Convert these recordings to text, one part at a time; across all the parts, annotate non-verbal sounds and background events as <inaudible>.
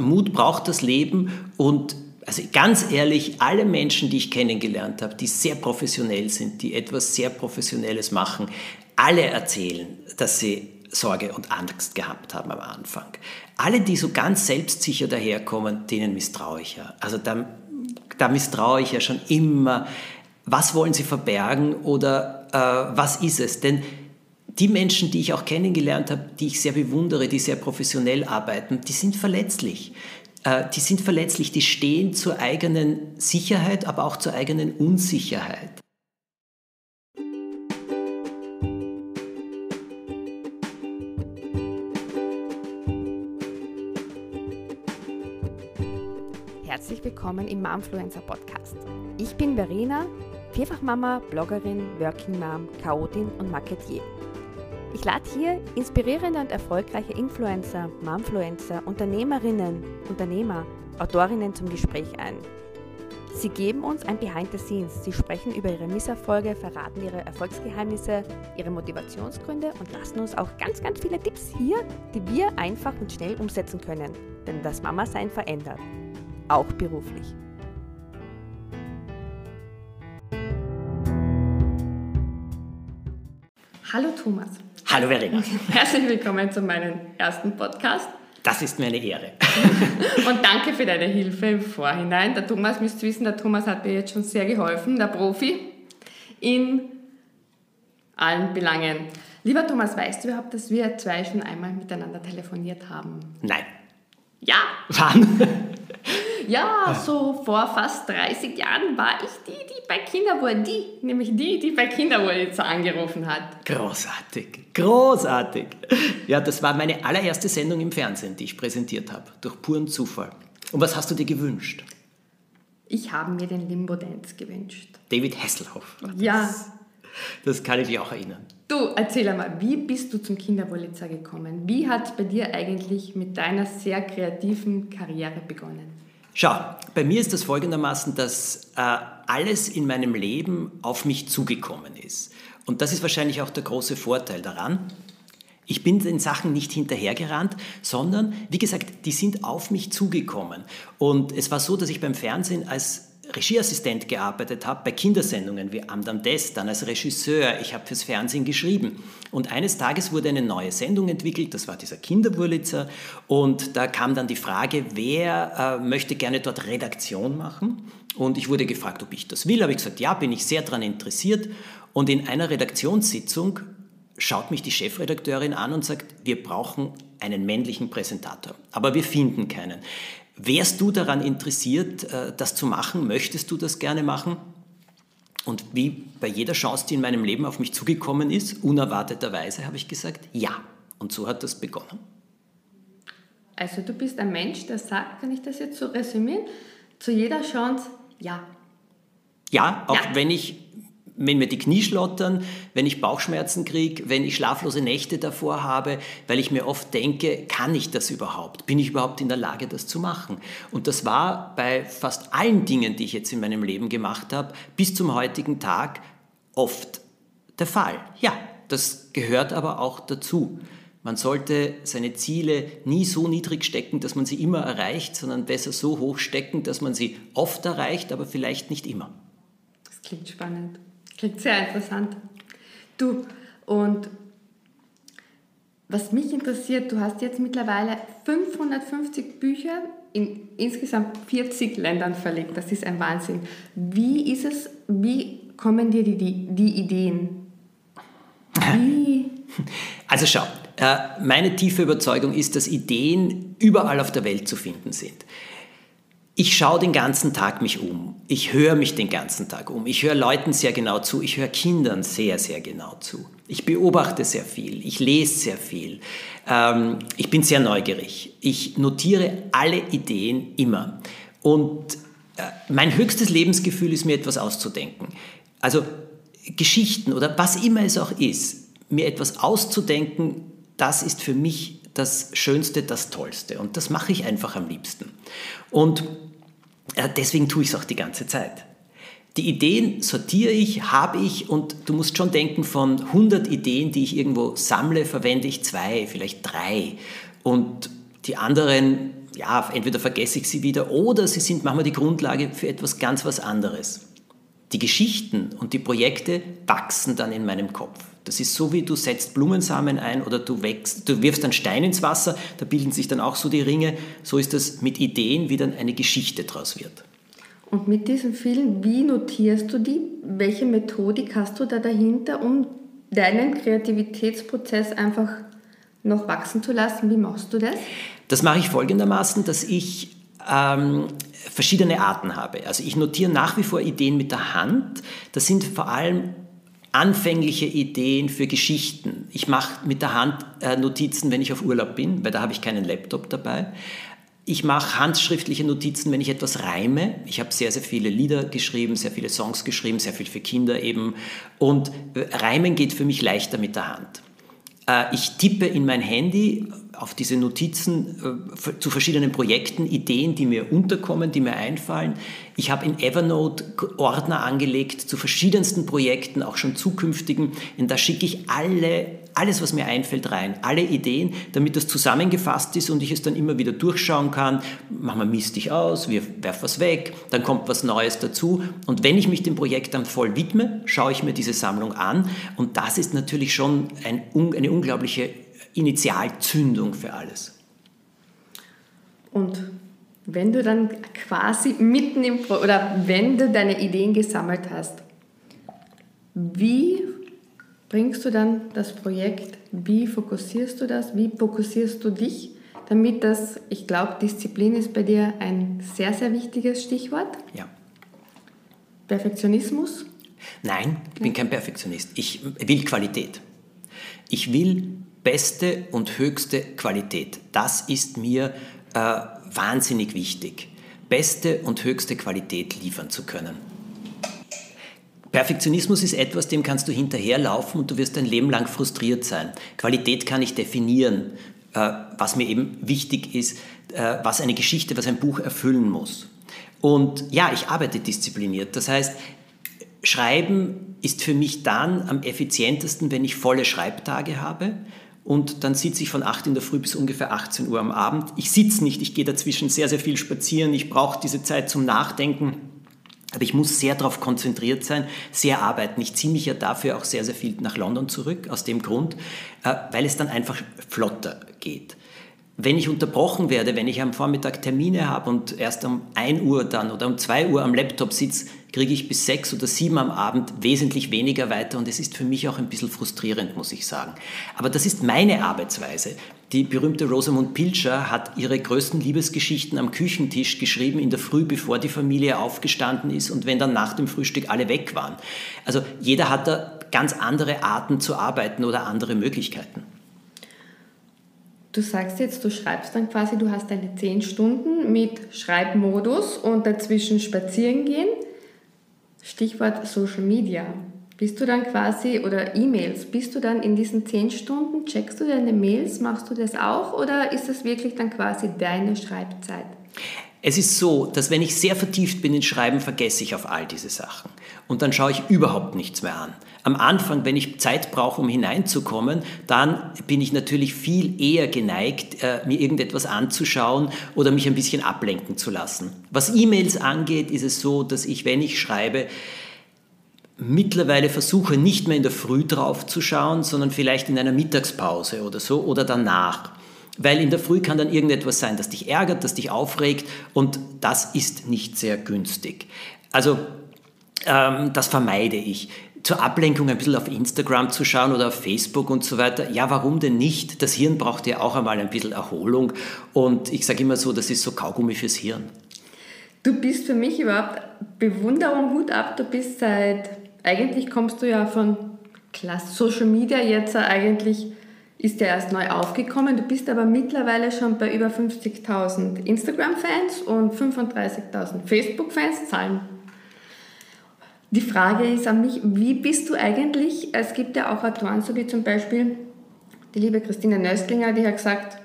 Mut braucht das Leben und also ganz ehrlich, alle Menschen, die ich kennengelernt habe, die sehr professionell sind, die etwas sehr Professionelles machen, alle erzählen, dass sie Sorge und Angst gehabt haben am Anfang. Alle, die so ganz selbstsicher daherkommen, denen misstraue ich ja. Also da, da misstraue ich ja schon immer. Was wollen sie verbergen oder äh, was ist es? Denn die Menschen, die ich auch kennengelernt habe, die ich sehr bewundere, die sehr professionell arbeiten, die sind verletzlich. Äh, die sind verletzlich, die stehen zur eigenen Sicherheit, aber auch zur eigenen Unsicherheit. Herzlich willkommen im Momfluencer Podcast. Ich bin Verena, Vierfachmama, Bloggerin, Working Mom, Chaotin und Marketier. Ich lade hier inspirierende und erfolgreiche Influencer, Momfluencer, Unternehmerinnen, Unternehmer, Autorinnen zum Gespräch ein. Sie geben uns ein Behind the Scenes. Sie sprechen über ihre Misserfolge, verraten ihre Erfolgsgeheimnisse, ihre Motivationsgründe und lassen uns auch ganz, ganz viele Tipps hier, die wir einfach und schnell umsetzen können. Denn das Mama-Sein verändert. Auch beruflich. Hallo Thomas. Hallo Verena. <laughs> Herzlich willkommen zu meinem ersten Podcast. Das ist mir eine Ehre. <laughs> Und danke für deine Hilfe im Vorhinein. Der Thomas, müsst wissen, der Thomas hat mir jetzt schon sehr geholfen, der Profi, in allen Belangen. Lieber Thomas, weißt du überhaupt, dass wir zwei schon einmal miteinander telefoniert haben? Nein. Ja. Wann? <laughs> Ja, so vor fast 30 Jahren war ich die, die bei Kinderwohl, die, nämlich die, die bei Kinderwohl jetzt angerufen hat. Großartig, großartig. Ja, das war meine allererste Sendung im Fernsehen, die ich präsentiert habe, durch puren Zufall. Und was hast du dir gewünscht? Ich habe mir den Limbo Dance gewünscht. David Hasselhoff. Ja. Das kann ich mich auch erinnern. Du, erzähl einmal, wie bist du zum Kinderwolitzer gekommen? Wie hat es bei dir eigentlich mit deiner sehr kreativen Karriere begonnen? Schau, bei mir ist das folgendermaßen, dass äh, alles in meinem Leben auf mich zugekommen ist. Und das ist wahrscheinlich auch der große Vorteil daran. Ich bin den Sachen nicht hinterhergerannt, sondern, wie gesagt, die sind auf mich zugekommen. Und es war so, dass ich beim Fernsehen als Regieassistent gearbeitet habe, bei Kindersendungen wie Amdam Des, dann als Regisseur, ich habe fürs Fernsehen geschrieben. Und eines Tages wurde eine neue Sendung entwickelt, das war dieser Kinderwurlitzer, und da kam dann die Frage, wer äh, möchte gerne dort Redaktion machen? Und ich wurde gefragt, ob ich das will, habe ich gesagt, ja, bin ich sehr daran interessiert. Und in einer Redaktionssitzung schaut mich die Chefredakteurin an und sagt, wir brauchen einen männlichen Präsentator, aber wir finden keinen. Wärst du daran interessiert, äh, das zu machen? Möchtest du das gerne machen? Und wie bei jeder Chance, die in meinem Leben auf mich zugekommen ist, unerwarteterweise habe ich gesagt, ja. Und so hat das begonnen. Also du bist ein Mensch, der sagt, kann ich das jetzt so resümieren, zu jeder Chance, ja. Ja, auch ja. wenn ich wenn mir die Knie schlottern, wenn ich Bauchschmerzen kriege, wenn ich schlaflose Nächte davor habe, weil ich mir oft denke, kann ich das überhaupt? Bin ich überhaupt in der Lage, das zu machen? Und das war bei fast allen Dingen, die ich jetzt in meinem Leben gemacht habe, bis zum heutigen Tag oft der Fall. Ja, das gehört aber auch dazu. Man sollte seine Ziele nie so niedrig stecken, dass man sie immer erreicht, sondern besser so hoch stecken, dass man sie oft erreicht, aber vielleicht nicht immer. Das klingt spannend. Klingt sehr interessant. Du, und was mich interessiert, du hast jetzt mittlerweile 550 Bücher in insgesamt 40 Ländern verlegt. Das ist ein Wahnsinn. Wie ist es, wie kommen dir die, die, die Ideen? Wie? <laughs> Also schau, äh, meine tiefe Überzeugung ist, dass Ideen überall auf der Welt zu finden sind. Ich schaue den ganzen Tag mich um. Ich höre mich den ganzen Tag um. Ich höre Leuten sehr genau zu. Ich höre Kindern sehr, sehr genau zu. Ich beobachte sehr viel. Ich lese sehr viel. Ähm, ich bin sehr neugierig. Ich notiere alle Ideen immer. Und äh, mein höchstes Lebensgefühl ist, mir etwas auszudenken. Also Geschichten oder was immer es auch ist, mir etwas auszudenken, das ist für mich das Schönste, das Tollste. Und das mache ich einfach am liebsten. Und äh, deswegen tue ich es auch die ganze Zeit. Die Ideen sortiere ich, habe ich und du musst schon denken, von 100 Ideen, die ich irgendwo sammle, verwende ich zwei, vielleicht drei. Und die anderen ja, entweder vergesse ich sie wieder oder sie sind manchmal die Grundlage für etwas ganz was anderes. Die Geschichten und die Projekte wachsen dann in meinem Kopf. Das ist so, wie du setzt Blumensamen ein oder du, wächst, du wirfst einen Stein ins Wasser, da bilden sich dann auch so die Ringe. So ist das mit Ideen, wie dann eine Geschichte daraus wird. Und mit diesen vielen, wie notierst du die? Welche Methodik hast du da dahinter, um deinen Kreativitätsprozess einfach noch wachsen zu lassen? Wie machst du das? Das mache ich folgendermaßen, dass ich ähm, verschiedene Arten habe. Also ich notiere nach wie vor Ideen mit der Hand. Das sind vor allem anfängliche Ideen für Geschichten. Ich mache mit der Hand äh, Notizen, wenn ich auf Urlaub bin, weil da habe ich keinen Laptop dabei. Ich mache handschriftliche Notizen, wenn ich etwas reime. Ich habe sehr, sehr viele Lieder geschrieben, sehr viele Songs geschrieben, sehr viel für Kinder eben. Und äh, Reimen geht für mich leichter mit der Hand. Äh, ich tippe in mein Handy auf diese Notizen äh, zu verschiedenen Projekten, Ideen, die mir unterkommen, die mir einfallen. Ich habe in Evernote Ordner angelegt zu verschiedensten Projekten, auch schon zukünftigen. Und da schicke ich alle, alles, was mir einfällt, rein, alle Ideen, damit das zusammengefasst ist und ich es dann immer wieder durchschauen kann. Manchmal misst ich aus, werfe was weg, dann kommt was Neues dazu. Und wenn ich mich dem Projekt dann voll widme, schaue ich mir diese Sammlung an. Und das ist natürlich schon ein, eine unglaubliche Initialzündung für alles. Und wenn du dann quasi mitten im Pro oder wenn du deine Ideen gesammelt hast, wie bringst du dann das Projekt, wie fokussierst du das, wie fokussierst du dich, damit das, ich glaube, Disziplin ist bei dir ein sehr, sehr wichtiges Stichwort. Ja. Perfektionismus? Nein, ich bin kein Perfektionist. Ich will Qualität. Ich will beste und höchste Qualität. Das ist mir äh, wahnsinnig wichtig. Beste und höchste Qualität liefern zu können. Perfektionismus ist etwas, dem kannst du hinterherlaufen und du wirst dein Leben lang frustriert sein. Qualität kann ich definieren, äh, was mir eben wichtig ist, äh, was eine Geschichte, was ein Buch erfüllen muss. Und ja, ich arbeite diszipliniert. Das heißt, Schreiben ist für mich dann am effizientesten, wenn ich volle Schreibtage habe und dann sitze ich von 8 in der Früh bis ungefähr 18 Uhr am Abend. Ich sitze nicht, ich gehe dazwischen sehr, sehr viel spazieren, ich brauche diese Zeit zum Nachdenken. Aber ich muss sehr darauf konzentriert sein, sehr arbeiten. Ich ziehe mich ja dafür auch sehr, sehr viel nach London zurück, aus dem Grund, äh, weil es dann einfach flotter geht. Wenn ich unterbrochen werde, wenn ich am Vormittag Termine habe und erst um 1 Uhr dann oder um 2 Uhr am Laptop sitze, kriege ich bis 6 oder 7 am Abend wesentlich weniger weiter und es ist für mich auch ein bisschen frustrierend, muss ich sagen. Aber das ist meine Arbeitsweise. Die berühmte Rosamund Pilcher hat ihre größten Liebesgeschichten am Küchentisch geschrieben in der Früh, bevor die Familie aufgestanden ist und wenn dann nach dem Frühstück alle weg waren. Also jeder hat da ganz andere Arten zu arbeiten oder andere Möglichkeiten. Du sagst jetzt, du schreibst dann quasi, du hast deine 10 Stunden mit Schreibmodus und dazwischen spazieren gehen. Stichwort Social Media. Bist du dann quasi, oder E-Mails, bist du dann in diesen 10 Stunden, checkst du deine Mails, machst du das auch oder ist das wirklich dann quasi deine Schreibzeit? Es ist so, dass wenn ich sehr vertieft bin in Schreiben, vergesse ich auf all diese Sachen. Und dann schaue ich überhaupt nichts mehr an. Am Anfang, wenn ich Zeit brauche, um hineinzukommen, dann bin ich natürlich viel eher geneigt, äh, mir irgendetwas anzuschauen oder mich ein bisschen ablenken zu lassen. Was E-Mails angeht, ist es so, dass ich, wenn ich schreibe, mittlerweile versuche, nicht mehr in der Früh drauf zu schauen, sondern vielleicht in einer Mittagspause oder so oder danach. Weil in der Früh kann dann irgendetwas sein, das dich ärgert, das dich aufregt und das ist nicht sehr günstig. Also ähm, das vermeide ich. Zur Ablenkung ein bisschen auf Instagram zu schauen oder auf Facebook und so weiter. Ja, warum denn nicht? Das Hirn braucht ja auch einmal ein bisschen Erholung und ich sage immer so, das ist so Kaugummi fürs Hirn. Du bist für mich überhaupt Bewunderung, Hut ab. Du bist seit, eigentlich kommst du ja von Social Media jetzt eigentlich ist ja erst neu aufgekommen. Du bist aber mittlerweile schon bei über 50.000 Instagram-Fans und 35.000 Facebook-Fans. Zahlen. Die Frage ist an mich, wie bist du eigentlich, es gibt ja auch Autoren, so wie zum Beispiel die liebe Christine Nöstlinger, die hat gesagt,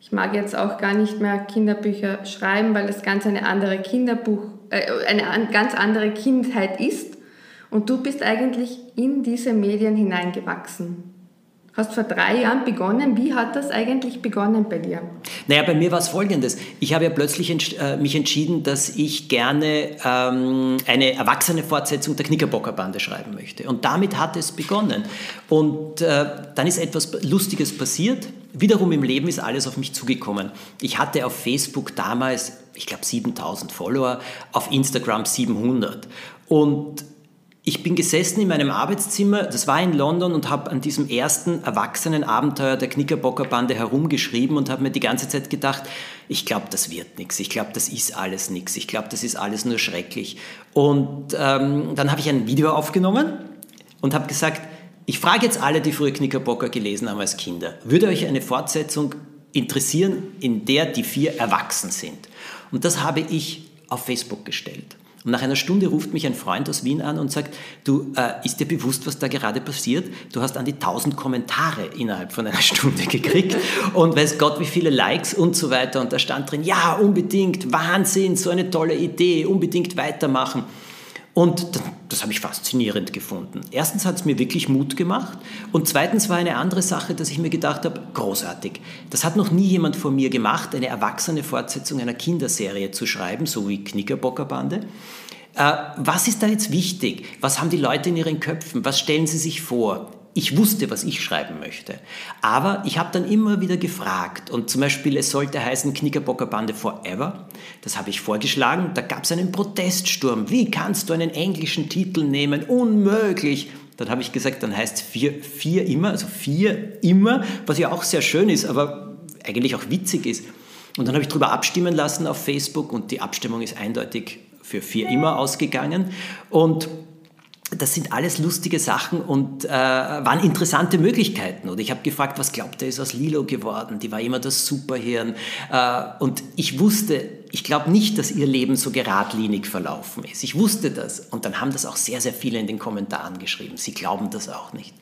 ich mag jetzt auch gar nicht mehr Kinderbücher schreiben, weil es ganz eine andere Kinderbuch, äh, eine ganz andere Kindheit ist. Und du bist eigentlich in diese Medien hineingewachsen. Hast vor drei Jahren begonnen. Wie hat das eigentlich begonnen bei dir? Naja, bei mir war es folgendes. Ich habe ja plötzlich ents äh, mich entschieden, dass ich gerne ähm, eine erwachsene Fortsetzung der Knickerbockerbande schreiben möchte. Und damit hat es begonnen. Und äh, dann ist etwas Lustiges passiert. Wiederum im Leben ist alles auf mich zugekommen. Ich hatte auf Facebook damals, ich glaube, 7000 Follower, auf Instagram 700. Und ich bin gesessen in meinem Arbeitszimmer, das war in London, und habe an diesem ersten erwachsenen Abenteuer der Knickerbockerbande herumgeschrieben und habe mir die ganze Zeit gedacht, ich glaube, das wird nichts, ich glaube, das ist alles nichts, ich glaube, das ist alles nur schrecklich. Und ähm, dann habe ich ein Video aufgenommen und habe gesagt, ich frage jetzt alle, die früher Knickerbocker gelesen haben als Kinder, würde euch eine Fortsetzung interessieren, in der die vier erwachsen sind? Und das habe ich auf Facebook gestellt. Und nach einer Stunde ruft mich ein Freund aus Wien an und sagt, du, äh, ist dir bewusst, was da gerade passiert? Du hast an die 1000 Kommentare innerhalb von einer <laughs> Stunde gekriegt und weiß Gott, wie viele Likes und so weiter. Und da stand drin, ja, unbedingt, Wahnsinn, so eine tolle Idee, unbedingt weitermachen. Und das habe ich faszinierend gefunden. Erstens hat es mir wirklich Mut gemacht und zweitens war eine andere Sache, dass ich mir gedacht habe, großartig. Das hat noch nie jemand von mir gemacht, eine erwachsene Fortsetzung einer Kinderserie zu schreiben, so wie Knickerbockerbande. Äh, was ist da jetzt wichtig? Was haben die Leute in ihren Köpfen? Was stellen sie sich vor? Ich wusste, was ich schreiben möchte. Aber ich habe dann immer wieder gefragt und zum Beispiel, es sollte heißen Knickerbockerbande Forever. Das habe ich vorgeschlagen. Da gab es einen Proteststurm. Wie kannst du einen englischen Titel nehmen? Unmöglich. Dann habe ich gesagt, dann heißt vier, vier immer, also vier immer, was ja auch sehr schön ist, aber eigentlich auch witzig ist. Und dann habe ich darüber abstimmen lassen auf Facebook und die Abstimmung ist eindeutig für vier immer ausgegangen. Und das sind alles lustige Sachen und äh, waren interessante Möglichkeiten. Oder ich habe gefragt, was glaubt er, ist aus Lilo geworden? Die war immer das Superhirn. Äh, und ich wusste, ich glaube nicht, dass ihr Leben so geradlinig verlaufen ist. Ich wusste das. Und dann haben das auch sehr, sehr viele in den Kommentaren geschrieben. Sie glauben das auch nicht.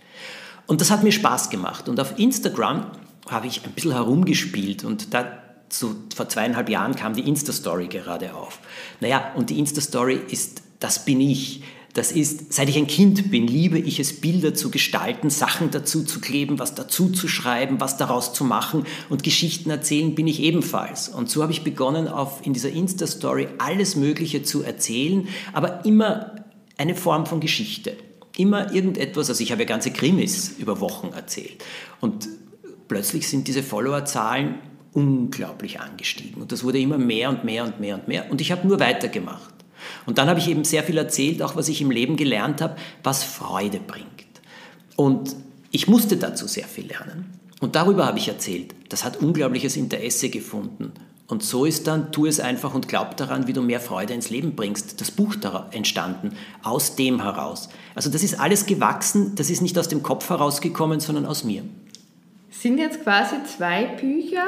Und das hat mir Spaß gemacht. Und auf Instagram habe ich ein bisschen herumgespielt und da so vor zweieinhalb Jahren kam die Insta-Story gerade auf. Naja, und die Insta-Story ist, das bin ich. Das ist, seit ich ein Kind bin, liebe ich es, Bilder zu gestalten, Sachen dazu zu kleben, was dazu zu schreiben, was daraus zu machen und Geschichten erzählen bin ich ebenfalls. Und so habe ich begonnen, auf, in dieser Insta-Story alles Mögliche zu erzählen, aber immer eine Form von Geschichte. Immer irgendetwas, also ich habe ja ganze Krimis über Wochen erzählt. Und plötzlich sind diese Followerzahlen unglaublich angestiegen. Und das wurde immer mehr und mehr und mehr und mehr. Und ich habe nur weitergemacht. Und dann habe ich eben sehr viel erzählt, auch was ich im Leben gelernt habe, was Freude bringt. Und ich musste dazu sehr viel lernen. Und darüber habe ich erzählt. Das hat unglaubliches Interesse gefunden. Und so ist dann, tu es einfach und glaub daran, wie du mehr Freude ins Leben bringst. Das Buch entstanden, aus dem heraus. Also das ist alles gewachsen, das ist nicht aus dem Kopf herausgekommen, sondern aus mir. Sind jetzt quasi zwei Bücher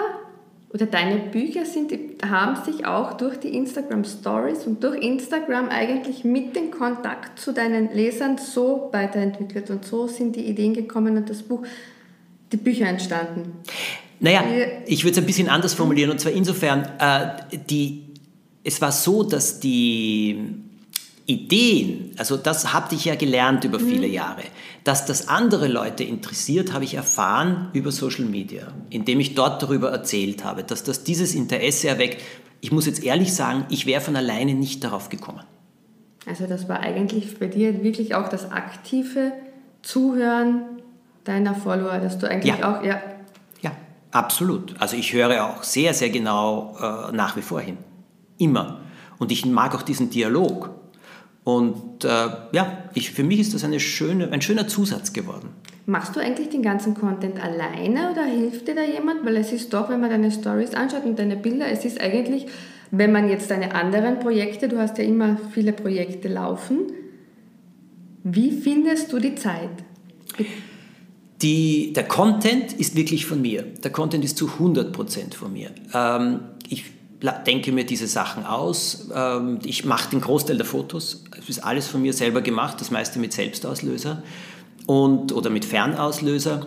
oder deine Bücher sind, haben sich auch durch die Instagram Stories und durch Instagram eigentlich mit dem Kontakt zu deinen Lesern so weiterentwickelt und so sind die Ideen gekommen und das Buch, die Bücher entstanden. Naja, ich würde es ein bisschen anders formulieren und zwar insofern, äh, die, es war so, dass die Ideen, also das habe ich ja gelernt über viele mhm. Jahre, dass das andere Leute interessiert, habe ich erfahren über Social Media, indem ich dort darüber erzählt habe, dass das dieses Interesse erweckt. Ich muss jetzt ehrlich sagen, ich wäre von alleine nicht darauf gekommen. Also das war eigentlich bei dir wirklich auch das aktive Zuhören deiner Follower, dass du eigentlich ja. auch, ja. Ja, absolut. Also ich höre auch sehr, sehr genau äh, nach wie vor hin. Immer. Und ich mag auch diesen Dialog. Und äh, ja, ich, für mich ist das eine schöne, ein schöner Zusatz geworden. Machst du eigentlich den ganzen Content alleine oder hilft dir da jemand? Weil es ist doch, wenn man deine Stories anschaut und deine Bilder, es ist eigentlich, wenn man jetzt deine anderen Projekte, du hast ja immer viele Projekte laufen, wie findest du die Zeit? Die, der Content ist wirklich von mir. Der Content ist zu 100% von mir. Ähm, ich denke mir diese Sachen aus. Ähm, ich mache den Großteil der Fotos. Es ist alles von mir selber gemacht, das meiste mit Selbstauslöser und, oder mit Fernauslöser.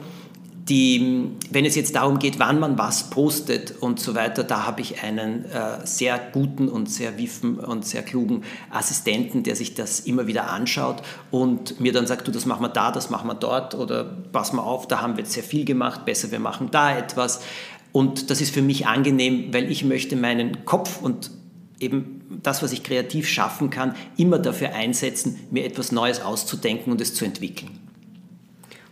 die, wenn es jetzt darum geht, wann man was postet und so weiter, da habe ich einen äh, sehr guten und sehr wiffen und sehr klugen Assistenten, der sich das immer wieder anschaut und mir dann sagt, du, das machen wir da, das machen wir dort oder pass mal auf, da haben wir jetzt sehr viel gemacht, besser wir machen da etwas. Und das ist für mich angenehm, weil ich möchte meinen Kopf und eben das, was ich kreativ schaffen kann, immer dafür einsetzen, mir etwas Neues auszudenken und es zu entwickeln.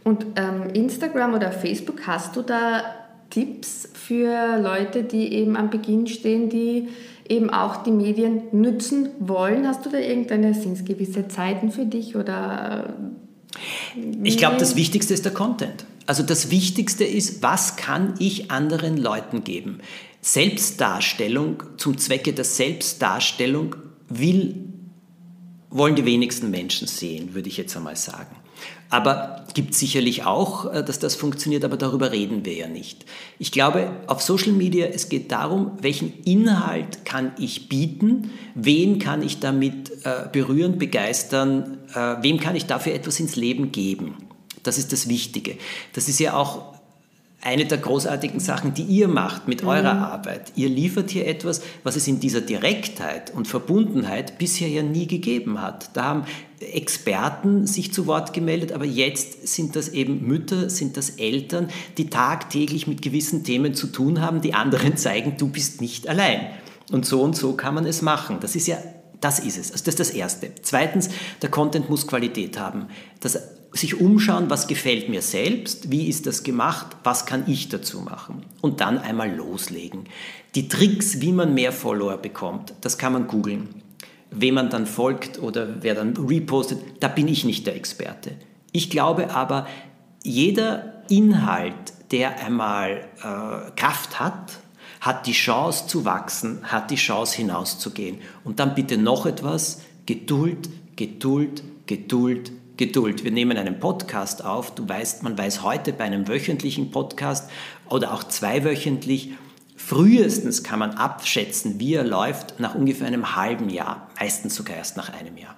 Und ähm, Instagram oder Facebook, hast du da Tipps für Leute, die eben am Beginn stehen, die eben auch die Medien nützen wollen? Hast du da irgendeine, sind es gewisse Zeiten für dich oder? Ich glaube, das Wichtigste ist der Content. Also das Wichtigste ist, was kann ich anderen Leuten geben? Selbstdarstellung zum Zwecke der Selbstdarstellung will, wollen die wenigsten Menschen sehen, würde ich jetzt einmal sagen. Aber gibt sicherlich auch, äh, dass das funktioniert, aber darüber reden wir ja nicht. Ich glaube, auf Social Media, es geht darum, welchen Inhalt kann ich bieten, wen kann ich damit äh, berühren, begeistern, äh, wem kann ich dafür etwas ins Leben geben. Das ist das Wichtige. Das ist ja auch eine der großartigen Sachen, die ihr macht mit mhm. eurer Arbeit. Ihr liefert hier etwas, was es in dieser Direktheit und Verbundenheit bisher ja nie gegeben hat. Da haben Experten sich zu Wort gemeldet, aber jetzt sind das eben Mütter, sind das Eltern, die tagtäglich mit gewissen Themen zu tun haben, die anderen zeigen, du bist nicht allein. Und so und so kann man es machen. Das ist ja das ist es. Also das ist das Erste. Zweitens, der Content muss Qualität haben. Das sich umschauen, was gefällt mir selbst, wie ist das gemacht, was kann ich dazu machen und dann einmal loslegen. Die Tricks, wie man mehr Follower bekommt, das kann man googeln. Wem man dann folgt oder wer dann repostet, da bin ich nicht der Experte. Ich glaube aber, jeder Inhalt, der einmal äh, Kraft hat, hat die Chance zu wachsen, hat die Chance hinauszugehen. Und dann bitte noch etwas, Geduld, Geduld, Geduld, Geduld. Wir nehmen einen Podcast auf. Du weißt, man weiß heute bei einem wöchentlichen Podcast oder auch zweiwöchentlich, frühestens kann man abschätzen, wie er läuft, nach ungefähr einem halben Jahr, meistens sogar erst nach einem Jahr.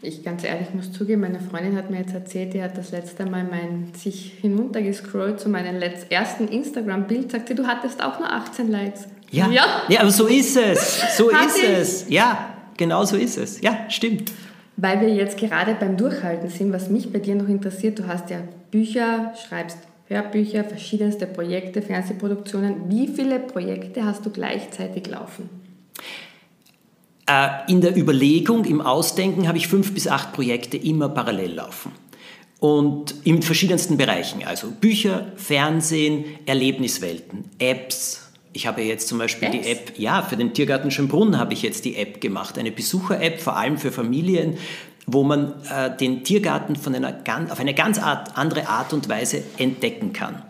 Ich ganz ehrlich muss zugeben, meine Freundin hat mir jetzt erzählt, die hat das letzte Mal mein, sich hinuntergescrollt zu meinem ersten Instagram-Bild, sagte, du hattest auch nur 18 Likes. Ja, ja. ja aber so ist es. So ist ich. es. Ja, genau so ist es. Ja, stimmt. Weil wir jetzt gerade beim Durchhalten sind, was mich bei dir noch interessiert, du hast ja Bücher, schreibst Hörbücher, verschiedenste Projekte, Fernsehproduktionen. Wie viele Projekte hast du gleichzeitig laufen? Äh, in der Überlegung, im Ausdenken habe ich fünf bis acht Projekte immer parallel laufen. Und in verschiedensten Bereichen, also Bücher, Fernsehen, Erlebniswelten, Apps, ich habe jetzt zum Beispiel Apps? die App, ja, für den Tiergarten Schönbrunn habe ich jetzt die App gemacht, eine Besucher-App, vor allem für Familien, wo man äh, den Tiergarten von einer, auf eine ganz Art, andere Art und Weise entdecken kann.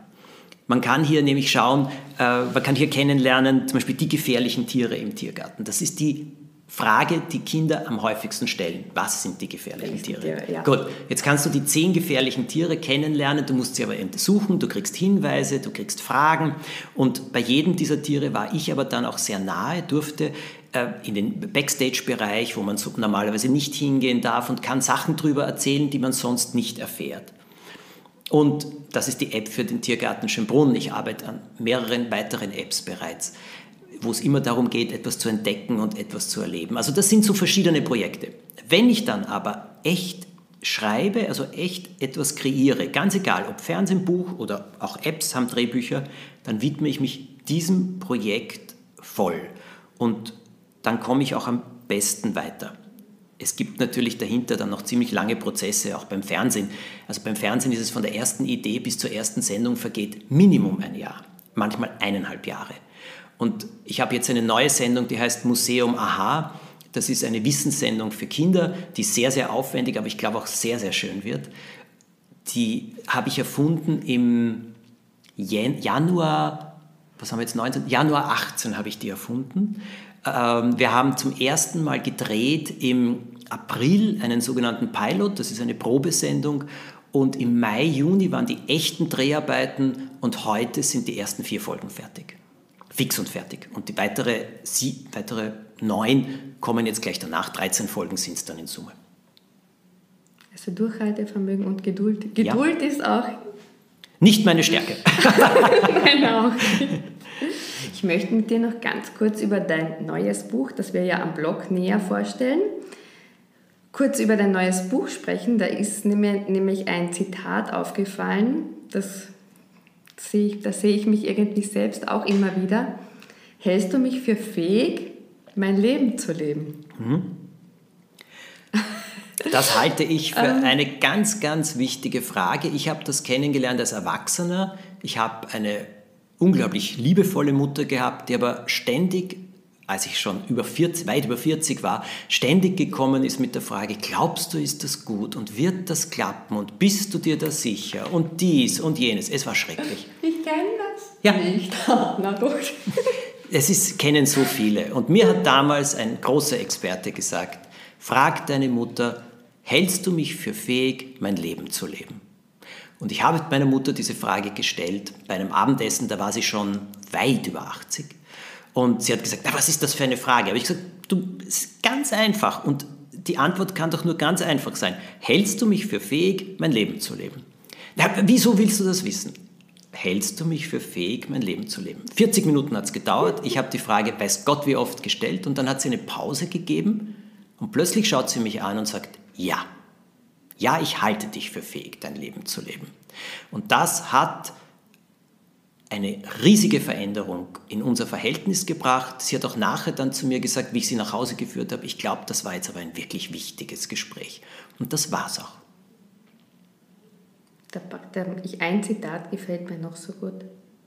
Man kann hier nämlich schauen, äh, man kann hier kennenlernen, zum Beispiel die gefährlichen Tiere im Tiergarten. Das ist die Frage, die Kinder am häufigsten stellen. Was sind die gefährlichen Tiere? Tiere ja. Gut, jetzt kannst du die zehn gefährlichen Tiere kennenlernen, du musst sie aber untersuchen, du kriegst Hinweise, du kriegst Fragen und bei jedem dieser Tiere war ich aber dann auch sehr nahe, durfte äh, in den Backstage-Bereich, wo man so normalerweise nicht hingehen darf und kann Sachen darüber erzählen, die man sonst nicht erfährt. Und das ist die App für den Tiergarten Schönbrunn. Ich arbeite an mehreren weiteren Apps bereits wo es immer darum geht, etwas zu entdecken und etwas zu erleben. Also das sind so verschiedene Projekte. Wenn ich dann aber echt schreibe, also echt etwas kreiere, ganz egal, ob Fernsehen, Buch oder auch Apps haben Drehbücher, dann widme ich mich diesem Projekt voll. Und dann komme ich auch am besten weiter. Es gibt natürlich dahinter dann noch ziemlich lange Prozesse, auch beim Fernsehen. Also beim Fernsehen ist es von der ersten Idee bis zur ersten Sendung vergeht Minimum ein Jahr, manchmal eineinhalb Jahre. Und ich habe jetzt eine neue Sendung, die heißt Museum Aha. Das ist eine Wissenssendung für Kinder, die sehr, sehr aufwendig, aber ich glaube auch sehr, sehr schön wird. Die habe ich erfunden im Januar, was haben wir jetzt, 19? Januar 18 habe ich die erfunden. Ähm, wir haben zum ersten Mal gedreht im April einen sogenannten Pilot, das ist eine Probesendung. Und im Mai, Juni waren die echten Dreharbeiten und heute sind die ersten vier Folgen fertig fix und fertig. Und die weitere, sie, weitere neun kommen jetzt gleich danach. 13 Folgen sind es dann in Summe. Also Durchhaltevermögen und Geduld. Geduld ja. ist auch Nicht meine Stärke. <laughs> genau. Ich möchte mit dir noch ganz kurz über dein neues Buch, das wir ja am Blog näher vorstellen, kurz über dein neues Buch sprechen. Da ist nämlich ein Zitat aufgefallen, das sehe ich, da sehe ich mich irgendwie selbst auch immer wieder. Hältst du mich für fähig, mein Leben zu leben? Mhm. Das halte ich für ähm. eine ganz, ganz wichtige Frage. Ich habe das kennengelernt als Erwachsener. Ich habe eine unglaublich liebevolle Mutter gehabt, die aber ständig, als ich schon über 40, weit über 40 war, ständig gekommen ist mit der Frage, glaubst du, ist das gut und wird das klappen und bist du dir da sicher und dies und jenes. Es war schrecklich. Ich kenne das ja. nicht. <laughs> Na gut. <laughs> Es ist, kennen so viele. Und mir hat damals ein großer Experte gesagt, frag deine Mutter, hältst du mich für fähig, mein Leben zu leben? Und ich habe meiner Mutter diese Frage gestellt bei einem Abendessen, da war sie schon weit über 80. Und sie hat gesagt, was ist das für eine Frage? Aber ich gesagt, du, ist ganz einfach. Und die Antwort kann doch nur ganz einfach sein. Hältst du mich für fähig, mein Leben zu leben? Na, wieso willst du das wissen? Hältst du mich für fähig, mein Leben zu leben? 40 Minuten hat es gedauert. Ich habe die Frage, weiß Gott wie oft gestellt. Und dann hat sie eine Pause gegeben. Und plötzlich schaut sie mich an und sagt, ja, ja, ich halte dich für fähig, dein Leben zu leben. Und das hat eine riesige Veränderung in unser Verhältnis gebracht. Sie hat auch nachher dann zu mir gesagt, wie ich sie nach Hause geführt habe, ich glaube, das war jetzt aber ein wirklich wichtiges Gespräch. Und das war es auch. ein Zitat gefällt mir noch so gut.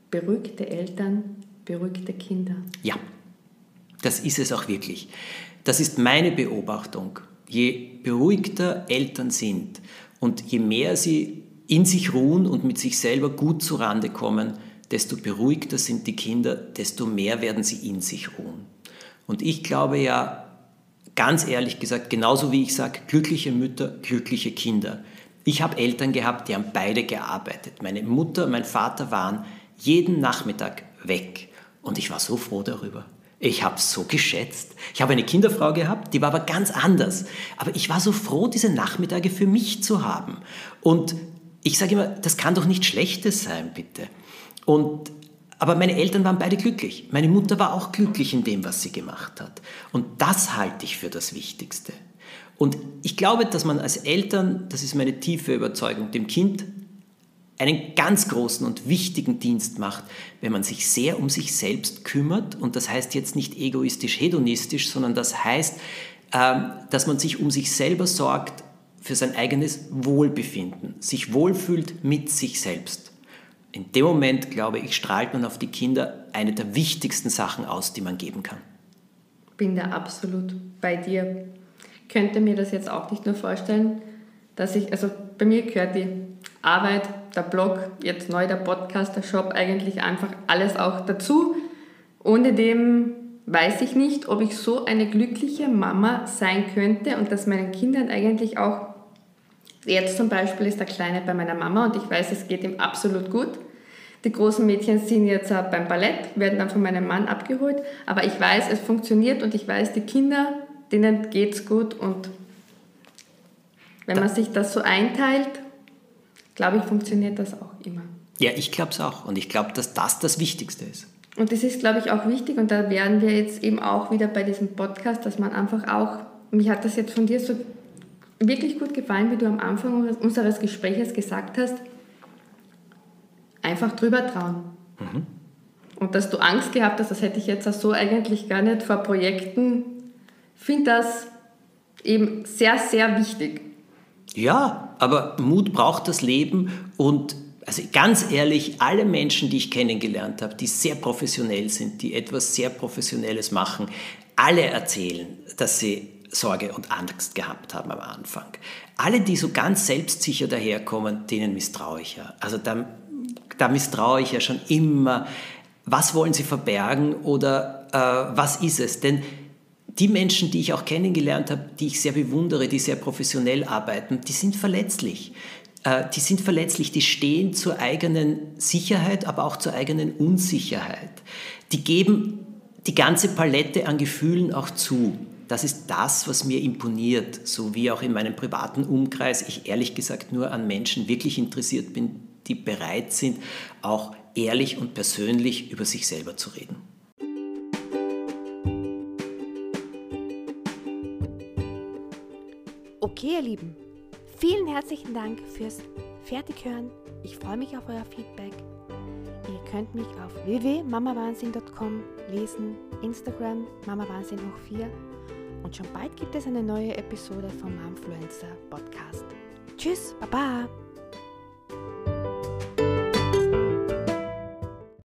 Beruhigte Eltern, beruhigte Kinder. Ja, das ist es auch wirklich. Das ist meine Beobachtung. Je beruhigter Eltern sind und je mehr sie in sich ruhen und mit sich selber gut zurande kommen, desto beruhigter sind die Kinder, desto mehr werden sie in sich ruhen. Und ich glaube ja, ganz ehrlich gesagt, genauso wie ich sage, glückliche Mütter, glückliche Kinder. Ich habe Eltern gehabt, die haben beide gearbeitet. Meine Mutter mein Vater waren jeden Nachmittag weg. Und ich war so froh darüber. Ich habe es so geschätzt. Ich habe eine Kinderfrau gehabt, die war aber ganz anders. Aber ich war so froh, diese Nachmittage für mich zu haben. Und ich sage immer, das kann doch nicht Schlechtes sein, bitte. Und, aber meine Eltern waren beide glücklich. Meine Mutter war auch glücklich in dem, was sie gemacht hat. Und das halte ich für das Wichtigste. Und ich glaube, dass man als Eltern, das ist meine tiefe Überzeugung, dem Kind einen ganz großen und wichtigen Dienst macht, wenn man sich sehr um sich selbst kümmert. Und das heißt jetzt nicht egoistisch, hedonistisch, sondern das heißt, ähm, dass man sich um sich selber sorgt für sein eigenes Wohlbefinden, sich wohlfühlt mit sich selbst. In dem Moment, glaube ich, strahlt man auf die Kinder eine der wichtigsten Sachen aus, die man geben kann. Bin da absolut bei dir. Könnte mir das jetzt auch nicht nur vorstellen, dass ich, also bei mir gehört die Arbeit, der Blog, jetzt neu der Podcast, der Shop, eigentlich einfach alles auch dazu. Ohne dem weiß ich nicht, ob ich so eine glückliche Mama sein könnte und dass meinen Kindern eigentlich auch, jetzt zum Beispiel ist der Kleine bei meiner Mama und ich weiß, es geht ihm absolut gut. Die großen Mädchen sind jetzt beim Ballett, werden dann von meinem Mann abgeholt, aber ich weiß, es funktioniert und ich weiß, die Kinder, denen geht es gut und wenn man sich das so einteilt, glaube ich, funktioniert das auch immer. Ja, ich glaube es auch. Und ich glaube, dass das das Wichtigste ist. Und das ist, glaube ich, auch wichtig. Und da wären wir jetzt eben auch wieder bei diesem Podcast, dass man einfach auch, mich hat das jetzt von dir so wirklich gut gefallen, wie du am Anfang unseres Gesprächs gesagt hast, einfach drüber trauen. Mhm. Und dass du Angst gehabt hast, das hätte ich jetzt auch so eigentlich gar nicht vor Projekten, finde das eben sehr, sehr wichtig. Ja, aber Mut braucht das Leben und also ganz ehrlich, alle Menschen, die ich kennengelernt habe, die sehr professionell sind, die etwas sehr Professionelles machen, alle erzählen, dass sie Sorge und Angst gehabt haben am Anfang. Alle, die so ganz selbstsicher daherkommen, denen misstraue ich ja. Also da, da misstraue ich ja schon immer. Was wollen sie verbergen oder äh, was ist es? Denn die Menschen, die ich auch kennengelernt habe, die ich sehr bewundere, die sehr professionell arbeiten, die sind verletzlich. Äh, die sind verletzlich, die stehen zur eigenen Sicherheit, aber auch zur eigenen Unsicherheit. Die geben die ganze Palette an Gefühlen auch zu. Das ist das, was mir imponiert, so wie auch in meinem privaten Umkreis ich ehrlich gesagt nur an Menschen wirklich interessiert bin, die bereit sind, auch ehrlich und persönlich über sich selber zu reden. Okay, ihr Lieben, vielen herzlichen Dank fürs Fertighören. Ich freue mich auf euer Feedback. Ihr könnt mich auf www.mamawahnsinn.com lesen, Instagram mamawahnsinn hoch 4 und schon bald gibt es eine neue Episode vom Momfluencer Podcast. Tschüss, Baba!